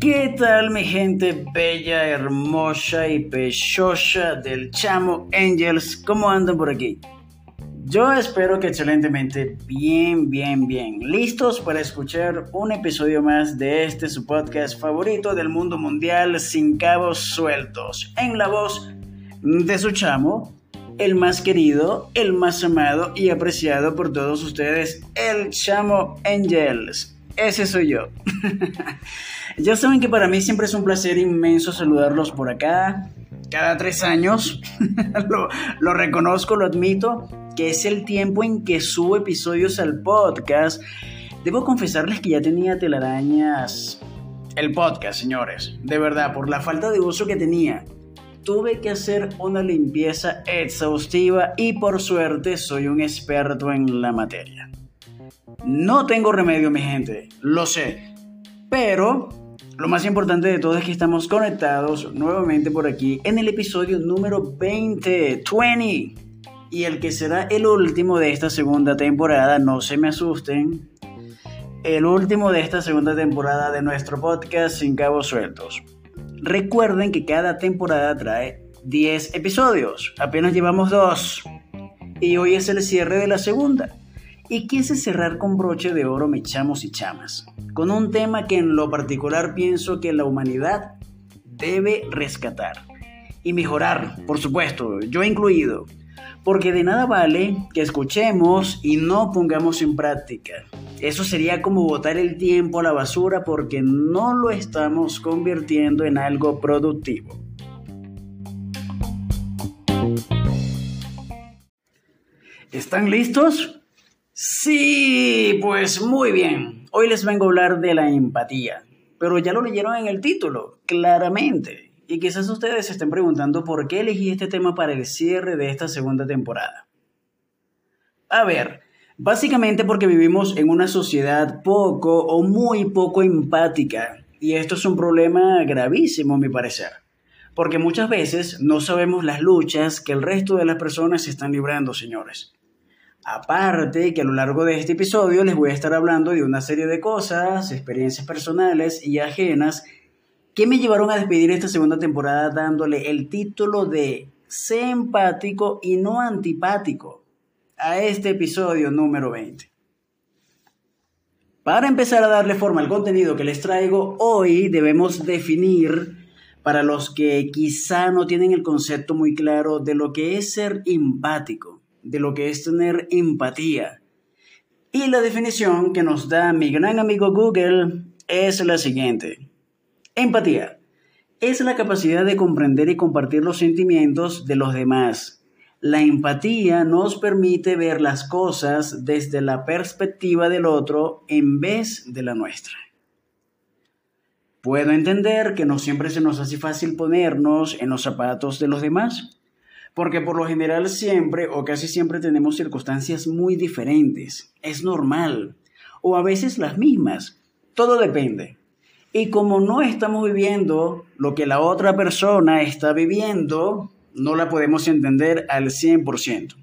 ¿Qué tal mi gente bella, hermosa y pechosa del Chamo Angels? ¿Cómo andan por aquí? Yo espero que excelentemente bien, bien, bien. ¿Listos para escuchar un episodio más de este su podcast favorito del mundo mundial sin cabos sueltos? En la voz de su chamo, el más querido, el más amado y apreciado por todos ustedes, el Chamo Angels. Ese soy yo. Ya saben que para mí siempre es un placer inmenso saludarlos por acá, cada tres años. lo, reconozco, lo admito, que es el tiempo en que subo episodios al podcast. Debo confesarles que ya tenía telarañas el podcast, señores. De verdad, por la falta de uso que tenía. Tuve que hacer una limpieza exhaustiva y por suerte soy un experto en la materia. No tengo remedio, mi gente, lo sé. Pero lo más importante de todo es que estamos conectados nuevamente por aquí en el episodio número 20, 20. Y el que será el último de esta segunda temporada, no se me asusten. El último de esta segunda temporada de nuestro podcast Sin Cabos Sueltos. Recuerden que cada temporada trae 10 episodios. Apenas llevamos dos. Y hoy es el cierre de la segunda y quise cerrar con broche de oro, me chamos y chamas, con un tema que en lo particular pienso que la humanidad debe rescatar y mejorar, por supuesto, yo incluido, porque de nada vale que escuchemos y no pongamos en práctica. Eso sería como botar el tiempo a la basura porque no lo estamos convirtiendo en algo productivo. ¿Están listos? Sí, pues muy bien. Hoy les vengo a hablar de la empatía, pero ya lo leyeron en el título, claramente. Y quizás ustedes se estén preguntando por qué elegí este tema para el cierre de esta segunda temporada. A ver, básicamente porque vivimos en una sociedad poco o muy poco empática. Y esto es un problema gravísimo, a mi parecer. Porque muchas veces no sabemos las luchas que el resto de las personas están librando, señores. Aparte que a lo largo de este episodio les voy a estar hablando de una serie de cosas, experiencias personales y ajenas que me llevaron a despedir esta segunda temporada dándole el título de Sé empático y no antipático a este episodio número 20. Para empezar a darle forma al contenido que les traigo, hoy debemos definir para los que quizá no tienen el concepto muy claro de lo que es ser empático de lo que es tener empatía. Y la definición que nos da mi gran amigo Google es la siguiente. Empatía es la capacidad de comprender y compartir los sentimientos de los demás. La empatía nos permite ver las cosas desde la perspectiva del otro en vez de la nuestra. Puedo entender que no siempre se nos hace fácil ponernos en los zapatos de los demás, porque por lo general siempre o casi siempre tenemos circunstancias muy diferentes. Es normal. O a veces las mismas. Todo depende. Y como no estamos viviendo lo que la otra persona está viviendo, no la podemos entender al 100%.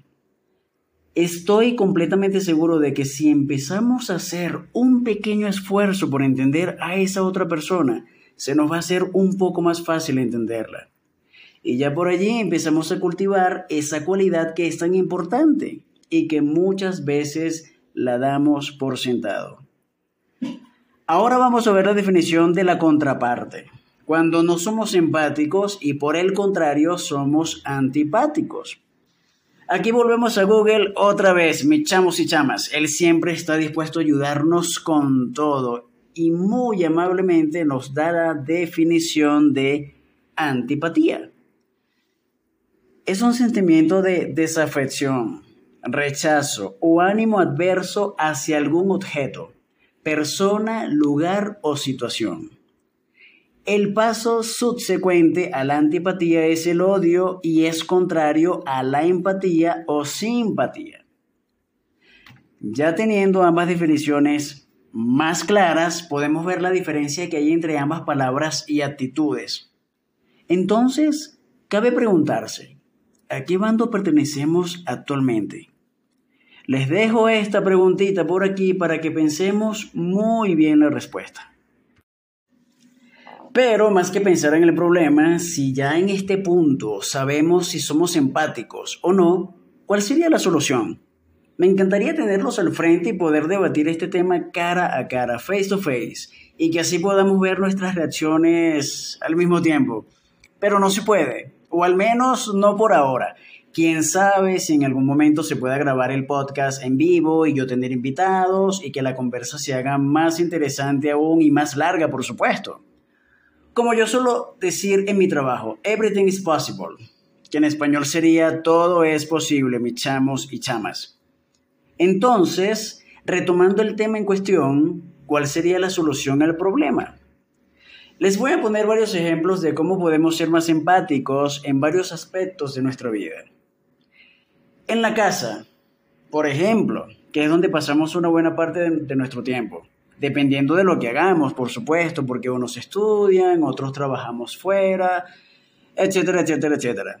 Estoy completamente seguro de que si empezamos a hacer un pequeño esfuerzo por entender a esa otra persona, se nos va a hacer un poco más fácil entenderla. Y ya por allí empezamos a cultivar esa cualidad que es tan importante y que muchas veces la damos por sentado. Ahora vamos a ver la definición de la contraparte. Cuando no somos empáticos y por el contrario somos antipáticos. Aquí volvemos a Google otra vez, mis chamos y chamas. Él siempre está dispuesto a ayudarnos con todo y muy amablemente nos da la definición de antipatía es un sentimiento de desafección, rechazo o ánimo adverso hacia algún objeto, persona, lugar o situación. El paso subsecuente a la antipatía es el odio y es contrario a la empatía o simpatía. Ya teniendo ambas definiciones más claras, podemos ver la diferencia que hay entre ambas palabras y actitudes. Entonces, cabe preguntarse, ¿A qué bando pertenecemos actualmente? Les dejo esta preguntita por aquí para que pensemos muy bien la respuesta. Pero más que pensar en el problema, si ya en este punto sabemos si somos empáticos o no, ¿cuál sería la solución? Me encantaría tenerlos al frente y poder debatir este tema cara a cara, face to face, y que así podamos ver nuestras reacciones al mismo tiempo. Pero no se puede, o al menos no por ahora. Quién sabe si en algún momento se pueda grabar el podcast en vivo y yo tener invitados y que la conversa se haga más interesante aún y más larga, por supuesto. Como yo suelo decir en mi trabajo, everything is possible, que en español sería todo es posible, mis chamos y chamas. Entonces, retomando el tema en cuestión, ¿cuál sería la solución al problema? Les voy a poner varios ejemplos de cómo podemos ser más empáticos en varios aspectos de nuestra vida. En la casa, por ejemplo, que es donde pasamos una buena parte de, nuestro tiempo dependiendo de lo que hagamos, por supuesto, porque unos estudian, otros trabajamos fuera, etcétera, etcétera, etcétera.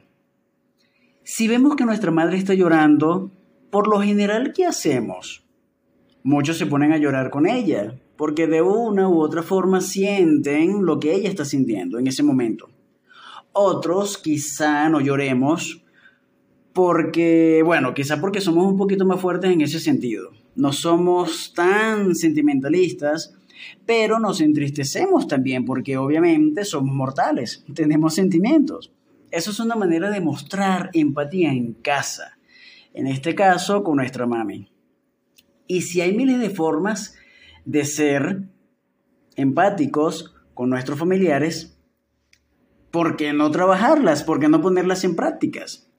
Si vemos que nuestra madre está llorando, por lo general, ¿qué hacemos? Muchos se ponen a llorar con ella, porque de una u otra forma sienten lo que ella está sintiendo en ese momento. Otros quizá no lloremos porque, bueno, quizá porque somos un poquito más fuertes en ese sentido no somos tan sentimentalistas, pero nos entristecemos también porque obviamente somos mortales, tenemos sentimientos. Eso es una manera de mostrar empatía en casa, en este caso con nuestra mami. Y si hay miles de formas de ser empáticos con nuestros familiares, ¿por qué no trabajarlas? ¿Por qué no ponerlas en prácticas?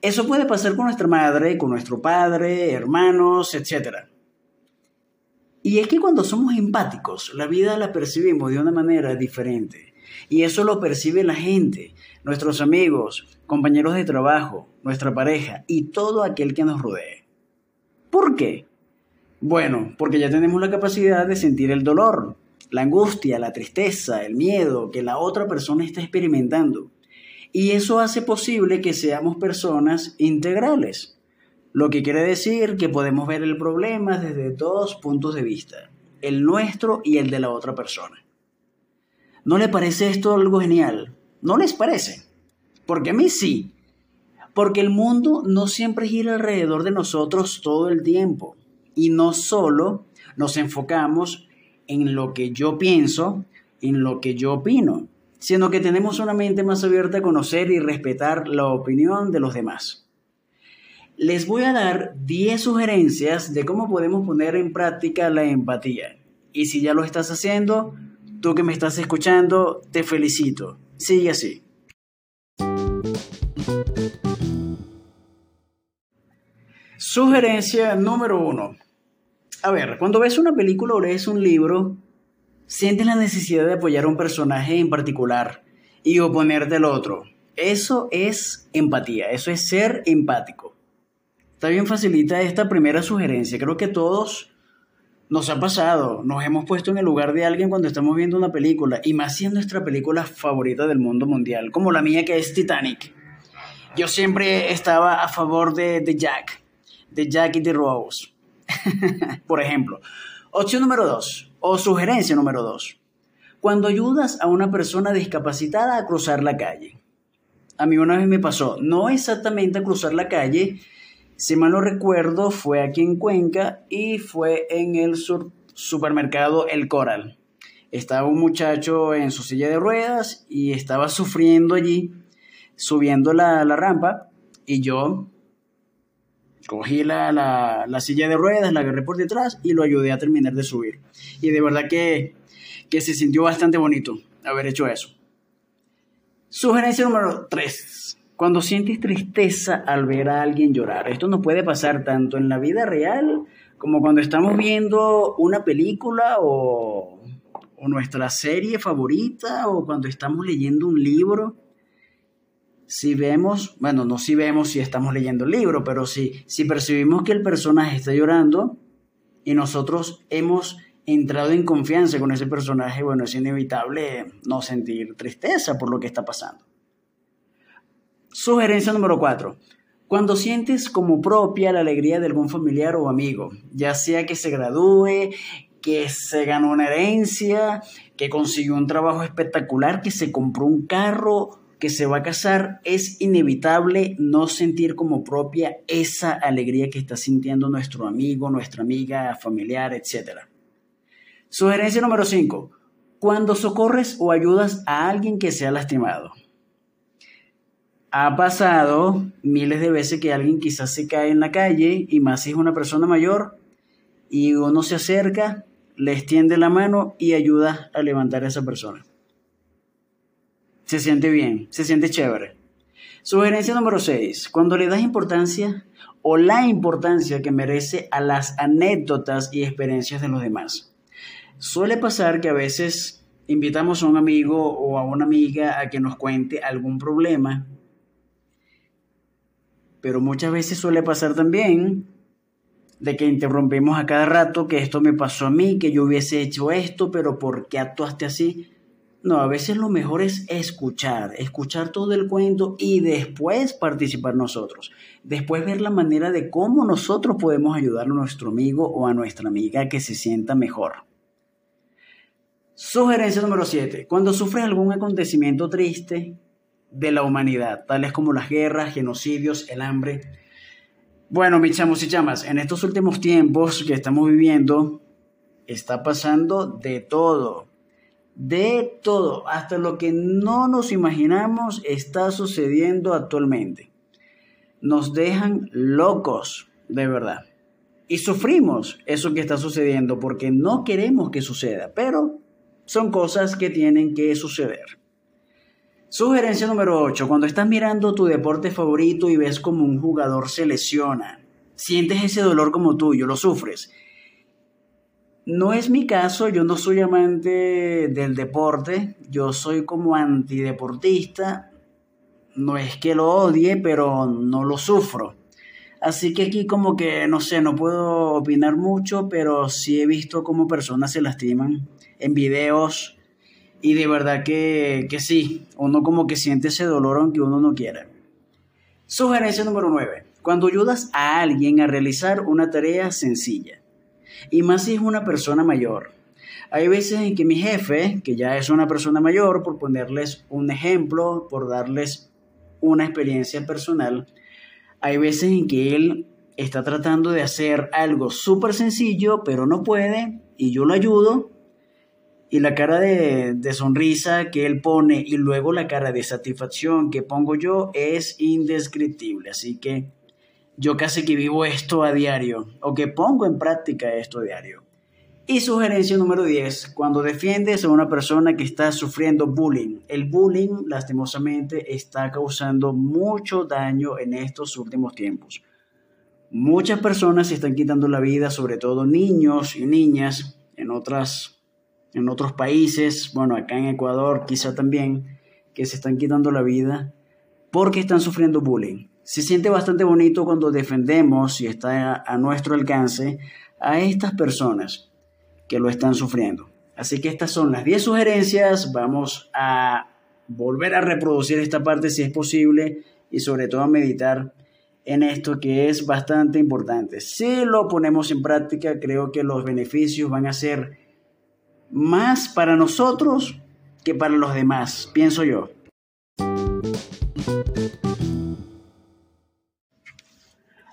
Eso puede pasar con nuestra madre, con nuestro padre, hermanos, etc. Y es que cuando somos empáticos, la vida la percibimos de una manera diferente. Y eso lo percibe la gente, nuestros amigos, compañeros de trabajo, nuestra pareja y todo aquel que nos rodee. ¿Por qué? Bueno, porque ya tenemos la capacidad de sentir el dolor, la angustia, la tristeza, el miedo que la otra persona está experimentando. Y eso hace posible que seamos personas integrales, lo que quiere decir que podemos ver el problema desde dos puntos de vista, el nuestro y el de la otra persona. ¿No le parece esto algo genial? ¿No les parece? Porque a mí sí. Porque el mundo no siempre gira alrededor de nosotros todo el tiempo. Y no solo nos enfocamos en lo que yo pienso, en lo que yo opino, sino que tenemos una mente más abierta a conocer y respetar la opinión de los demás. Les voy a dar 10 sugerencias de cómo podemos poner en práctica la empatía. Y si ya lo estás haciendo, tú que me estás escuchando, te felicito. Sigue así. Sugerencia número uno. A ver, cuando ves una película o lees un libro, sientes la necesidad de apoyar a un personaje en particular y oponerte al otro. Eso es empatía, eso es ser empático. También facilita esta primera sugerencia. Creo que todos nos ha pasado, nos hemos puesto en el lugar de alguien cuando estamos viendo una película, y más si es nuestra película favorita del mundo mundial, como la mía que es Titanic. Yo siempre estaba a favor de, de Jack, de Jack y de Rose, por ejemplo. Opción número dos, o sugerencia número dos. Cuando ayudas a una persona discapacitada a cruzar la calle. A mí una vez me pasó, no exactamente a cruzar la calle, si mal no recuerdo, fue aquí en Cuenca y fue en el supermercado El Coral. Estaba un muchacho en su silla de ruedas y estaba sufriendo allí, subiendo la, la rampa, y yo cogí la, la, silla de ruedas, la agarré por detrás y lo ayudé a terminar de subir. Y de verdad que, que se sintió bastante bonito haber hecho eso. Sugerencia número 3. Cuando sientes tristeza al ver a alguien llorar. Esto nos puede pasar tanto en la vida real como cuando estamos viendo una película o, o nuestra serie favorita o cuando estamos leyendo un libro si vemos, bueno, no si vemos si estamos leyendo el libro, pero si, si percibimos que el personaje está llorando y nosotros hemos entrado en confianza con ese personaje, bueno, es inevitable no sentir tristeza por lo que está pasando. Sugerencia número cuatro. Cuando sientes como propia la alegría de algún familiar o amigo, ya sea que se gradúe, que se ganó una herencia, que consiguió un trabajo espectacular, que se compró un carro, que se va a casar, es inevitable no sentir como propia esa alegría que está sintiendo nuestro amigo, nuestra amiga, familiar, etc. Sugerencia número 5. Cuando socorres o ayudas a alguien que se ha lastimado. Ha pasado miles de veces que alguien quizás se cae en la calle y más si es una persona mayor y uno se acerca, le extiende la mano y ayuda a levantar a esa persona. Se siente bien, se siente chévere. Sugerencia número 6. Cuando le das importancia o la importancia que merece a las anécdotas y experiencias de los demás. Suele pasar que a veces invitamos a un amigo o a una amiga a que nos cuente algún problema pero muchas veces suele pasar también de que interrumpimos a cada rato que esto me pasó a mí, que yo hubiese hecho esto, pero ¿por qué actuaste así? No, a veces lo mejor es escuchar, escuchar todo el cuento y después participar nosotros. Después ver la manera de cómo nosotros podemos ayudar a nuestro amigo o a nuestra amiga que se sienta mejor. Sugerencia número 7. Cuando sufres algún acontecimiento triste, de la humanidad, tales como las guerras, genocidios, el hambre. Bueno, mis chamos y chamas, en estos últimos tiempos que estamos viviendo, está pasando de todo, de todo, hasta lo que no nos imaginamos está sucediendo actualmente. Nos dejan locos, de verdad. Y sufrimos eso que está sucediendo porque no queremos que suceda, pero son cosas que tienen que suceder. Sugerencia número 8. Cuando estás mirando tu deporte favorito y ves como un jugador se lesiona, sientes ese dolor como tuyo, lo sufres. No es mi caso, yo no soy amante del deporte, yo soy como antideportista. No es que lo odie, pero no lo sufro. Así que aquí como que, no sé, no puedo opinar mucho, pero sí he visto cómo personas se lastiman en videos y de verdad que, que sí, uno como que siente ese dolor aunque uno no quiera. Sugerencia número 9. Cuando ayudas a alguien a realizar una tarea sencilla, y más si es una persona mayor. Hay veces en que mi jefe, que ya es una persona mayor, por ponerles un ejemplo, por darles una experiencia personal, hay veces en que él está tratando de hacer algo súper sencillo, pero no puede, y yo lo ayudo, y la cara de, sonrisa que él pone y luego la cara de satisfacción que pongo yo es indescriptible. Así que yo casi que vivo esto a diario o que pongo en práctica esto a diario. Y sugerencia número 10, cuando defiendes a una persona que está sufriendo bullying. El bullying lastimosamente está causando mucho daño en estos últimos tiempos. Muchas personas se están quitando la vida, sobre todo niños y niñas, en otras en otros países, bueno, acá en Ecuador quizá también, que se están quitando la vida porque están sufriendo bullying. Se siente bastante bonito cuando defendemos y está a, nuestro alcance a estas personas que lo están sufriendo. Así que estas son las 10 sugerencias. Vamos a volver a reproducir esta parte si es posible y sobre todo a meditar en esto que es bastante importante. Si lo ponemos en práctica, creo que los beneficios van a ser más para nosotros que para los demás, pienso yo.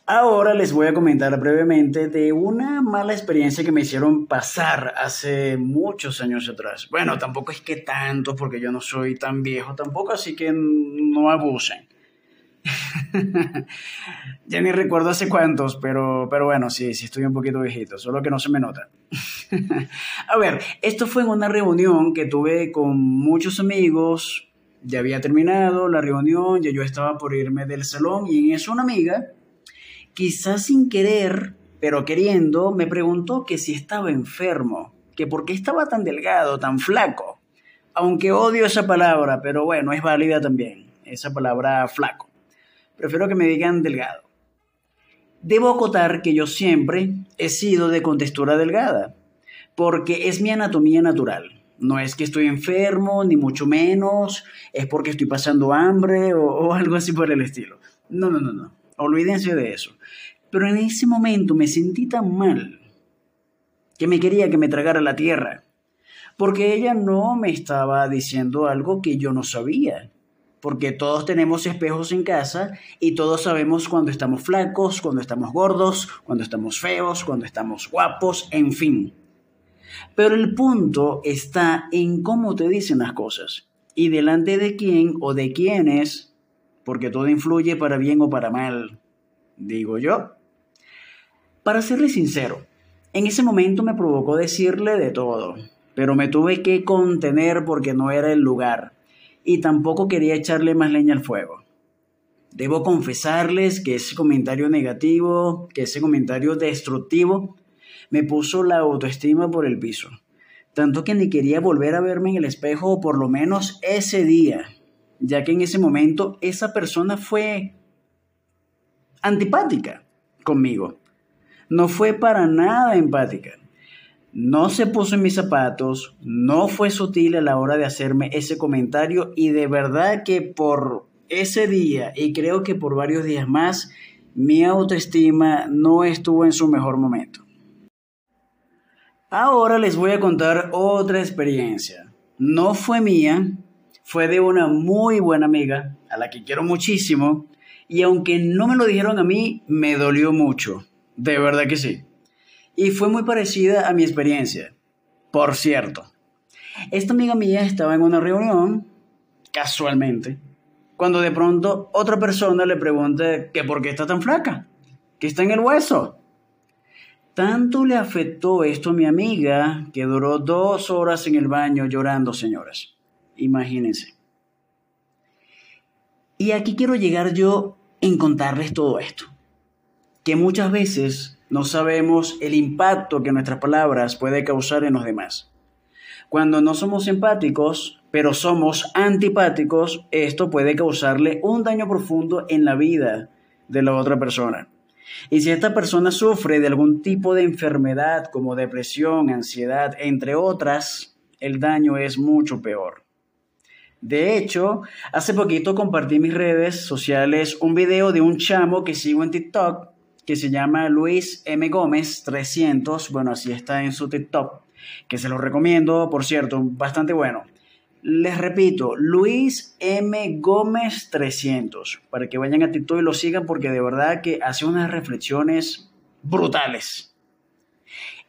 Ahora les voy a comentar brevemente de una mala experiencia que me hicieron pasar hace muchos años atrás. Bueno, tampoco es que tanto, porque yo no soy tan viejo tampoco, así que no abusen. ya ni recuerdo hace cuántos, pero, pero bueno, sí, sí estoy un poquito viejito, solo que no se me nota. a ver, esto fue en una reunión que tuve con muchos amigos, ya había terminado la reunión, ya yo estaba por irme del salón y en eso una amiga, quizás sin querer, pero queriendo, me preguntó que si estaba enfermo, que por qué estaba tan delgado, tan flaco. Aunque odio esa palabra, pero bueno, es válida también, esa palabra flaco. Prefiero que me digan delgado. Debo acotar que yo siempre he sido de contextura delgada, porque es mi anatomía natural. No es que estoy enfermo, ni mucho menos, es porque estoy pasando hambre o, algo así por el estilo. No, no, no, no. Olvídense de eso. Pero en ese momento me sentí tan mal que me quería que me tragara la tierra, porque ella no me estaba diciendo algo que yo no sabía, porque todos tenemos espejos en casa y todos sabemos cuando estamos flacos, cuando estamos gordos, cuando estamos feos, cuando estamos guapos, en fin. Pero el punto está en cómo te dicen las cosas y delante de quién o de quiénes, porque todo influye para bien o para mal, digo yo. Para serle sincero, en ese momento me provocó decirle de todo, pero me tuve que contener porque no era el lugar y tampoco quería echarle más leña al fuego. Debo confesarles que ese comentario negativo, que ese comentario destructivo, me puso la autoestima por el piso. Tanto que ni quería volver a verme en el espejo, o por lo menos ese día, ya que en ese momento esa persona fue antipática conmigo no fue para nada empática. No se puso en mis zapatos, no fue sutil a la hora de hacerme ese comentario y de verdad que por ese día y creo que por varios días más, mi autoestima no estuvo en su mejor momento. Ahora les voy a contar otra experiencia. No fue mía, fue de una muy buena amiga, a la que quiero muchísimo, y aunque no me lo dijeron a mí, me dolió mucho. De verdad que sí. Y fue muy parecida a mi experiencia. Por cierto, esta amiga mía estaba en una reunión, casualmente, cuando de pronto otra persona le pregunta que por qué está tan flaca, que está en el hueso. Tanto le afectó esto a mi amiga que duró dos horas en el baño llorando, señoras. Imagínense. Y aquí quiero llegar yo en contarles todo esto que muchas veces no sabemos el impacto que nuestras palabras puede causar en los demás. Cuando no somos empáticos, pero somos antipáticos, esto puede causarle un daño profundo en la vida de la otra persona. Y si esta persona sufre de algún tipo de enfermedad como depresión, ansiedad, entre otras, el daño es mucho peor. De hecho, hace poquito compartí en mis redes sociales un video de un chamo que sigo en TikTok que se llama Luis M. Gómez 300, bueno, así está en su TikTok, que se lo recomiendo, por cierto, bastante bueno. Les repito, Luis M. Gómez 300, para que vayan a TikTok y lo sigan porque de verdad que hace unas reflexiones brutales.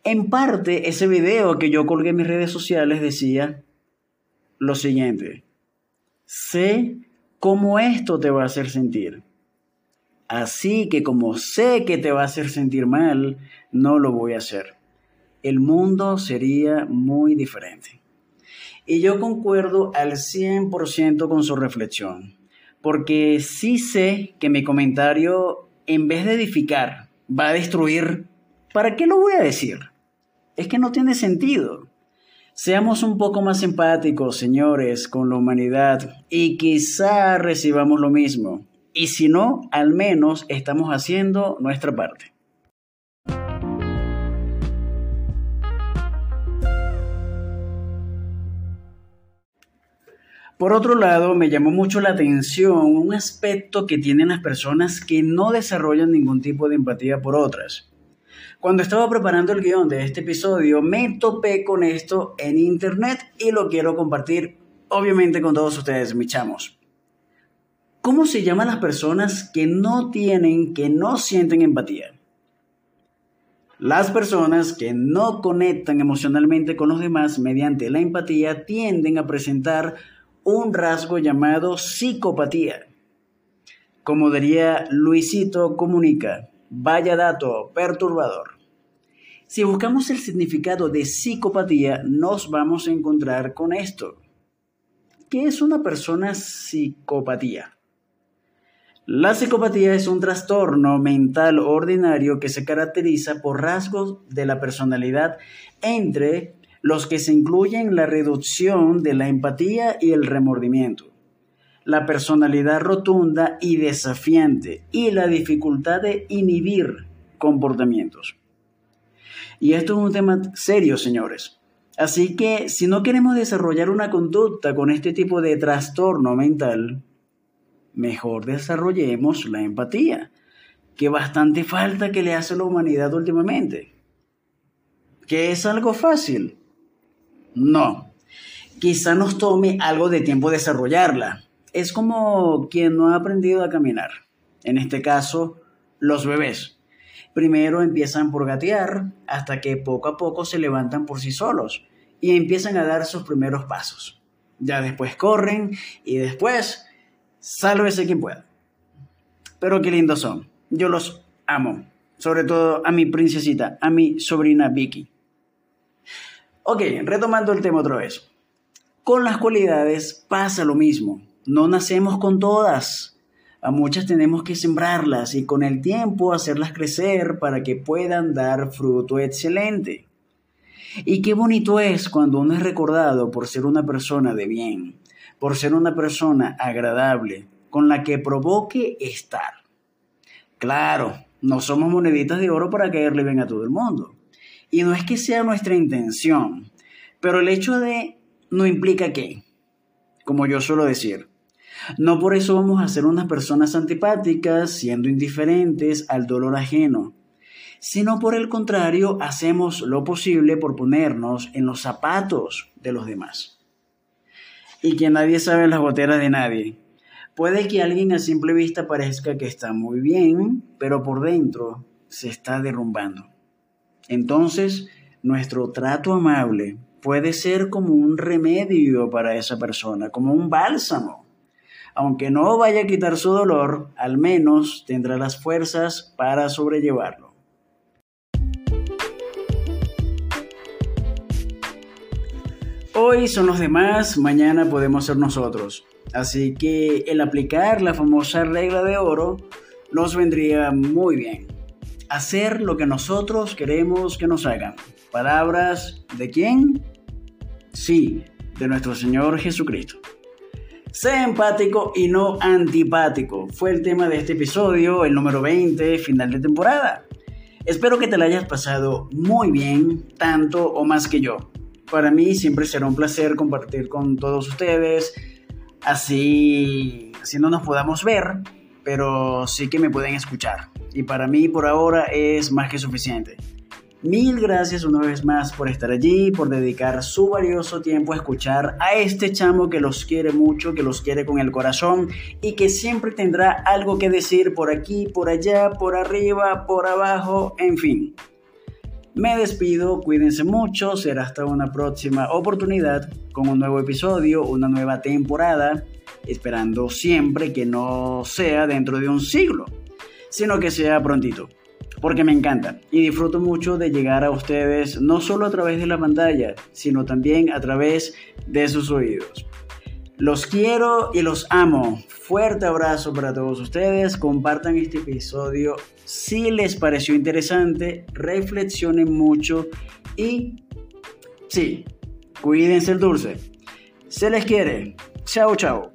En parte, ese video que yo colgué en mis redes sociales decía lo siguiente, sé cómo esto te va a hacer sentir. Así que como sé que te va a hacer sentir mal, no lo voy a hacer. El mundo sería muy diferente. Y yo concuerdo al 100% con su reflexión, porque sí sé que mi comentario, en vez de edificar, va a destruir. ¿Para qué lo voy a decir? Es que no tiene sentido. Seamos un poco más empáticos, señores, con la humanidad y quizá recibamos lo mismo y si no, al menos estamos haciendo nuestra parte. Por otro lado, me llamó mucho la atención un aspecto que tienen las personas que no desarrollan ningún tipo de empatía por otras. Cuando estaba preparando el guion de este episodio, me topé con esto en internet y lo quiero compartir, obviamente, con todos ustedes, mis chamos. ¿Cómo se llaman las personas que no tienen, que no sienten empatía? Las personas que no conectan emocionalmente con los demás mediante la empatía tienden a presentar un rasgo llamado psicopatía. Como diría Luisito Comunica, vaya dato perturbador. Si buscamos el significado de psicopatía, nos vamos a encontrar con esto. ¿Qué es una persona psicopatía? La psicopatía es un trastorno mental ordinario que se caracteriza por rasgos de la personalidad entre los que se incluyen la reducción de la empatía y el remordimiento, la personalidad rotunda y desafiante y la dificultad de inhibir comportamientos. Y esto es un tema serio, señores. Así que si no queremos desarrollar una conducta con este tipo de trastorno mental, mejor desarrollemos la empatía. que bastante falta que le hace a la humanidad últimamente. ¿Que es algo fácil? No. Quizá nos tome algo de tiempo desarrollarla. Es como quien no ha aprendido a caminar. En este caso, los bebés. Primero empiezan por gatear hasta que poco a poco se levantan por sí solos y empiezan a dar sus primeros pasos. Ya después corren y después sálvese quien pueda. Pero qué lindos son. Yo los amo. Sobre todo a mi princesita, a mi sobrina Vicky. Ok, retomando el tema otra vez. Con las cualidades pasa lo mismo. No nacemos con todas. A muchas tenemos que sembrarlas y con el tiempo hacerlas crecer para que puedan dar fruto excelente. Y qué bonito es cuando uno es recordado por ser una persona de bien, por ser una persona agradable, con la que provoque estar. Claro, no somos moneditas de oro para caerle bien a todo el mundo. Y no es que sea nuestra intención, pero el hecho de no implica que, como yo suelo decir, no por eso vamos a ser unas personas antipáticas, siendo indiferentes al dolor ajeno, sino por el contrario, hacemos lo posible por ponernos en los zapatos de los demás. Y que nadie sabe las goteras de nadie. Puede que alguien a simple vista parezca que está muy bien, pero por dentro se está derrumbando. Entonces, nuestro trato amable puede ser como un remedio para esa persona, como un bálsamo aunque no vaya a quitar su dolor, al menos tendrá las fuerzas para sobrellevarlo. Hoy son los demás, mañana podemos ser nosotros. Así que el aplicar la famosa regla de oro nos vendría muy bien. Hacer lo que nosotros queremos que nos hagan. Palabras de quién? Sí, de nuestro Señor Jesucristo. Sé empático y no antipático. Fue el tema de este episodio, el número 20, final de temporada. Espero que te la hayas pasado muy bien, tanto o más que yo. Para mí siempre será un placer compartir con todos ustedes, así, así no nos podamos ver, pero sí que me pueden escuchar. Y para mí por ahora es más que suficiente. Mil gracias una vez más por estar allí, por dedicar su valioso tiempo a escuchar a este chamo que los quiere mucho, que los quiere con el corazón y que siempre tendrá algo que decir por aquí, por allá, por arriba, por abajo, en fin. Me despido, cuídense mucho, será hasta una próxima oportunidad con un nuevo episodio, una nueva temporada, esperando siempre que no sea dentro de un siglo, sino que sea prontito porque me encanta y disfruto mucho de llegar a ustedes no solo a través de la pantalla, sino también a través de sus oídos. Los quiero y los amo. Fuerte abrazo para todos ustedes. Compartan este episodio si les pareció interesante. Reflexionen mucho y sí, cuídense el dulce. Se les quiere. Chao, chao.